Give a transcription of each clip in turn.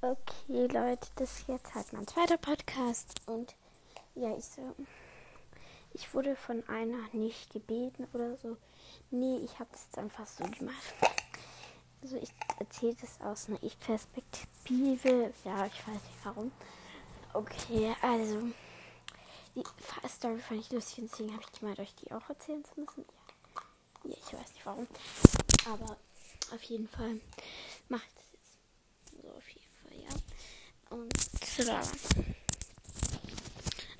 Okay, Leute, das ist jetzt halt mein zweiter Podcast. Und ja, ich so. Ich wurde von einer nicht gebeten oder so. Nee, ich habe das einfach so gemacht. Also ich erzähle das aus einer Ich-Perspektive. Ja, ich weiß nicht warum. Okay, also die Story fand ich lustig und deswegen habe ich gemeint, euch die auch erzählen zu müssen. Ja. ja, ich weiß nicht warum. Aber auf jeden Fall ich das jetzt. So auf jeden Fall, ja. Und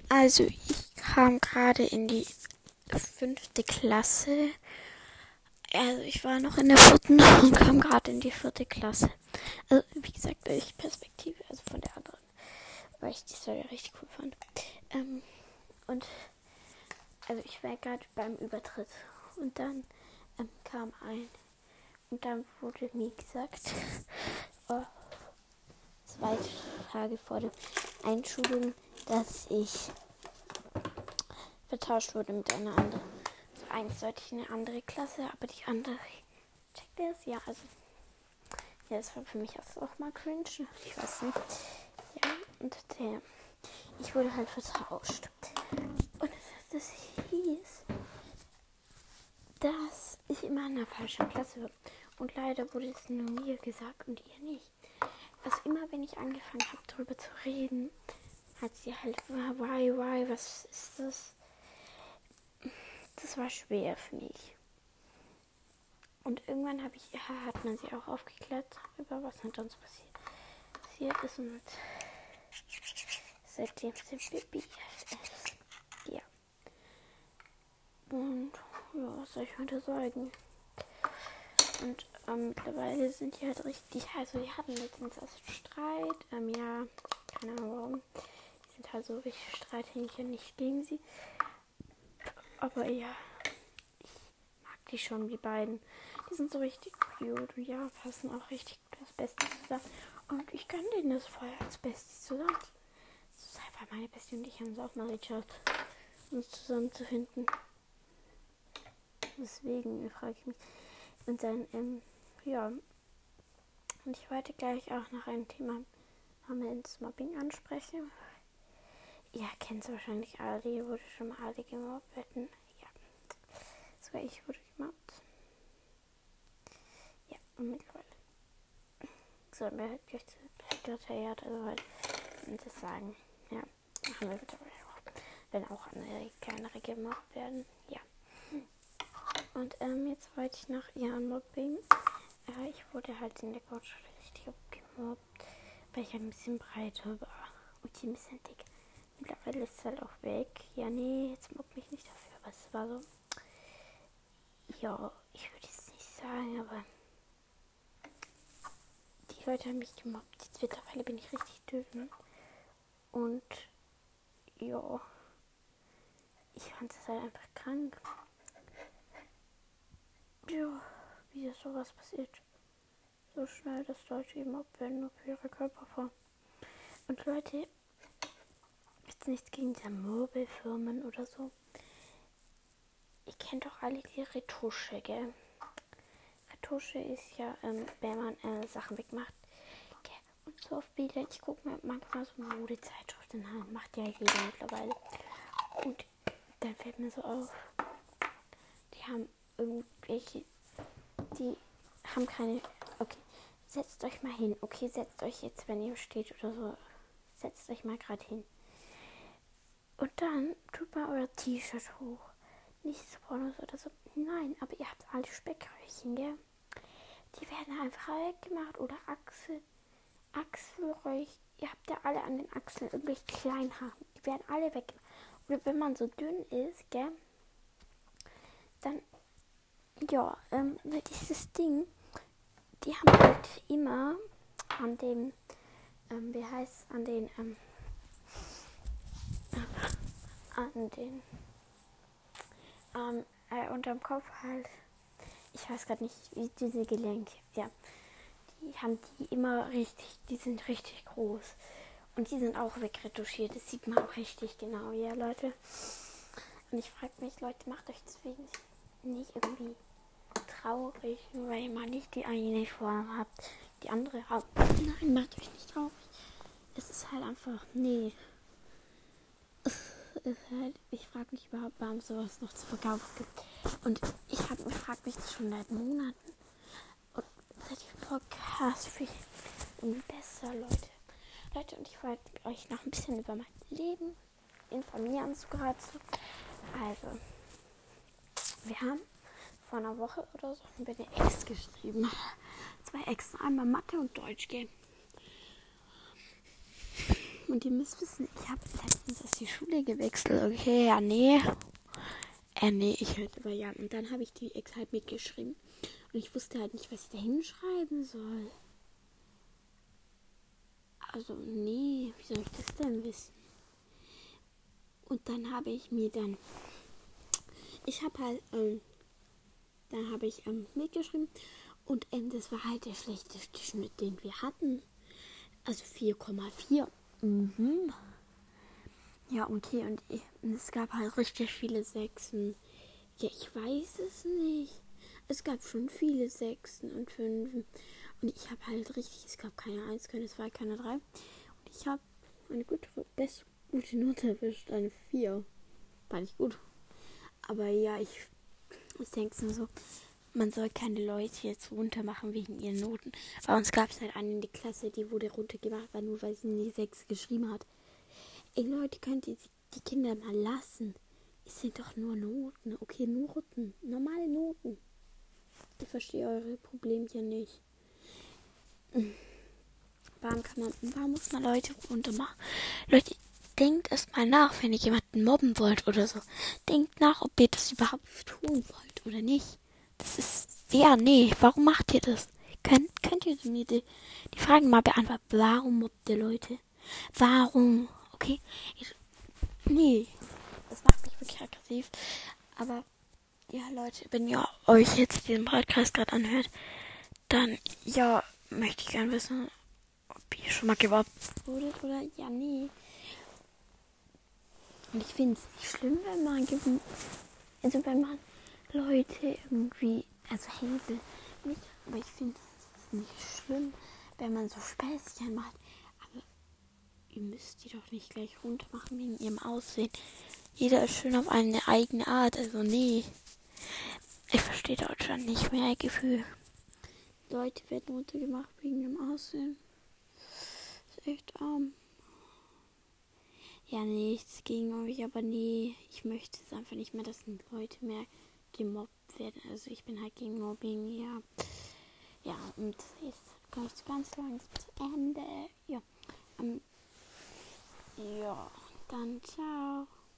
Also ich kam gerade in die fünfte Klasse. Also ich war noch in der vierten und kam gerade in die vierte Klasse. Also wie gesagt, ich Perspektive, also von der anderen. Weil ich die Story richtig cool fand. Ähm, und also ich war gerade beim Übertritt. Und dann ähm, kam ein. Und dann wurde mir gesagt, oh, zwei Tage vor der Einschulung, dass ich vertauscht wurde mit einer anderen. Also ich in eine andere Klasse, aber die andere. Checkt es? Ja, also. Ja, das war für mich auch mal cringe. Ich weiß nicht. Ja, und der. Ich wurde halt vertauscht. Und das, das hieß, dass ich immer in der falschen Klasse war. Und leider wurde es nur mir gesagt und ihr nicht. Also immer wenn ich angefangen habe, darüber zu reden, hat sie halt, why, why, was ist das? Das war schwer für mich. Und irgendwann habe ich, hat man sie auch aufgeklärt über was mit uns passiert, ist. Und seitdem sind wir BFFs. Ja. Und ja, was soll ich heute sagen? Und ähm, mittlerweile sind die halt richtig, also die hatten letztens also Streit. Ähm, ja, keine Ahnung warum. Die sind halt so richtig Streithähnchen, nicht gegen sie. Aber ja, ich mag die schon, die beiden. Die sind so richtig cute und ja, passen auch richtig gut als Bestes zusammen. Und ich kann denen das voll als Bestes zusammen. Das ist einfach meine Bestie und ich haben es auch mal geschafft, uns zusammenzufinden. Deswegen frage ich mich. Und dann, ähm, ja. Und ich wollte gleich auch noch ein Thema namens Mobbing ansprechen. Ihr kennt es wahrscheinlich alle, ihr wurde schon mal alle gemobbt werden. Ja. War ich, wurde gemobbt. Ja, und mittlerweile. So, mir halt gleich zu Sekretariat, also halt das sagen. Ja, machen wir mittlerweile auch. Wenn auch andere kleinere gemobbt werden. Ja. Und ähm, jetzt wollte ich noch ja Mobbing. Ja, ich wurde halt in der Grundschule richtig gemobbt, weil ich ein bisschen breiter war und die ein bisschen dick. Mittlerweile ist es halt auch weg. Ja, nee, jetzt mobbt mich nicht dafür, aber es war so. Ja, ich würde es nicht sagen, aber die Leute haben mich gemobbt. Jetzt mittlerweile bin ich richtig dünn. Und ja, ich fand es halt einfach krank ja, wie ist sowas passiert. So schnell, dass Leute eben abwenden für ihre Körperform. Und Leute, jetzt nichts gegen die Möbelfirmen oder so. Ihr kennt doch alle die Retusche, gell? Retusche ist ja, ähm, wenn man äh, Sachen wegmacht. Gell? Und so auf Bilder, ich gucke mir manchmal so Modezeitschriften an, macht ja jeder mittlerweile. Und dann fällt mir so auf, die haben irgendwelche, die haben keine. Okay, setzt euch mal hin. Okay, setzt euch jetzt, wenn ihr steht oder so, setzt euch mal gerade hin. Und dann tut mal euer T-Shirt hoch. Nichts Pornos oder so. Nein, aber ihr habt alle Speckröllchen, gell? Die werden einfach weggemacht. Oder Achsel. Achselröllchen. Ihr habt ja alle an den Achseln irgendwelche kleinen Haare. Die werden alle weggemacht. Oder wenn man so dünn ist, gell? Dann ja, ähm, dieses Ding, die haben halt immer an dem, ähm, wie heißt an den, ähm, an den, ähm, äh, unterm Kopf halt, ich weiß gerade nicht, wie diese Gelenke, ja, die haben die immer richtig, die sind richtig groß. Und die sind auch wegretuschiert. Das sieht man auch richtig genau, ja, Leute. Und ich frage mich, Leute, macht euch deswegen nicht irgendwie traurig, weil ihr mal nicht die eine Form habt. Die andere habt. Nein, macht euch nicht traurig. ist halt einfach, nee. Halt, ich frage mich überhaupt, warum sowas noch zu verkaufen gibt. Und ich habe mich das schon seit Monaten. Und seit ich Podcast viel besser, Leute. Leute, und ich wollte euch noch ein bisschen über mein Leben informieren so gerade. Also, wir haben vor einer Woche oder so haben wir eine Ex geschrieben. Zwei Exen, einmal Mathe und Deutsch gehen. Und ihr müsst wissen, ich habe letztens aus die Schule gewechselt. Okay, ja, nee. Äh, nee, ich halt über Jan. Und dann habe ich die Ex halt mitgeschrieben. Und ich wusste halt nicht, was ich da hinschreiben soll. Also, nee, wie soll ich das denn wissen? Und dann habe ich mir dann. Ich habe halt, ähm, dann habe ich ähm, mitgeschrieben. Und ähm, das war halt der schlechteste Schnitt, den wir hatten. Also 4,4. Mhm. Ja, okay. Und ich, es gab halt richtig viele Sechsen. Ja, ich weiß es nicht. Es gab schon viele Sechsen und Fünfen. Und ich habe halt richtig, es gab keine Eins, keine Zwei, keine Drei. Und ich habe eine gute, best, gute Note erwischt, eine Vier. War nicht gut. Aber ja, ich, ich denke nur so, man soll keine Leute jetzt runtermachen wegen ihren Noten. Bei uns gab es halt eine in der Klasse, die wurde runtergemacht, weil nur weil sie nie sechs geschrieben hat. Ey Leute, könnt ihr die Kinder mal lassen? Es sind doch nur Noten. Okay, Noten. Normale Noten. Ich verstehe eure Problemchen nicht. Warum kann man, warum muss man Leute runtermachen? Leute, denkt erst mal nach, wenn ihr jemanden mobben wollt oder so. Denkt nach, ob ihr das überhaupt tun wollt oder nicht. Das ist. Ja, nee, warum macht ihr das? Könnt, könnt ihr mir die, die Fragen mal beantworten? Warum mobbt ihr Leute? Warum? Okay? Ich, nee. Das macht mich wirklich aggressiv. Aber ja, Leute, wenn ihr euch jetzt diesen Podcast gerade anhört, dann ja, möchte ich gerne wissen, ob ihr schon mal gewappt wurdet oder ja, nee. Und ich finde es nicht schlimm, wenn man also wenn man Leute irgendwie, also Hänsel nicht, aber ich finde es nicht schlimm, wenn man so Späßchen macht. Aber ihr müsst die doch nicht gleich runter machen wegen ihrem Aussehen. Jeder ist schön auf eine eigene Art, also nee. Ich verstehe Deutschland nicht mehr, Gefühl. Leute werden runtergemacht wegen ihrem Aussehen. ist echt arm. Ja, nichts gegen euch, aber nee, ich möchte es einfach nicht mehr, dass Leute mehr gemobbt werden. Also ich bin halt gegen Mobbing, ja. Ja, und jetzt komme ich ganz langsam zu Ende. Ja. Um, ja, dann ciao.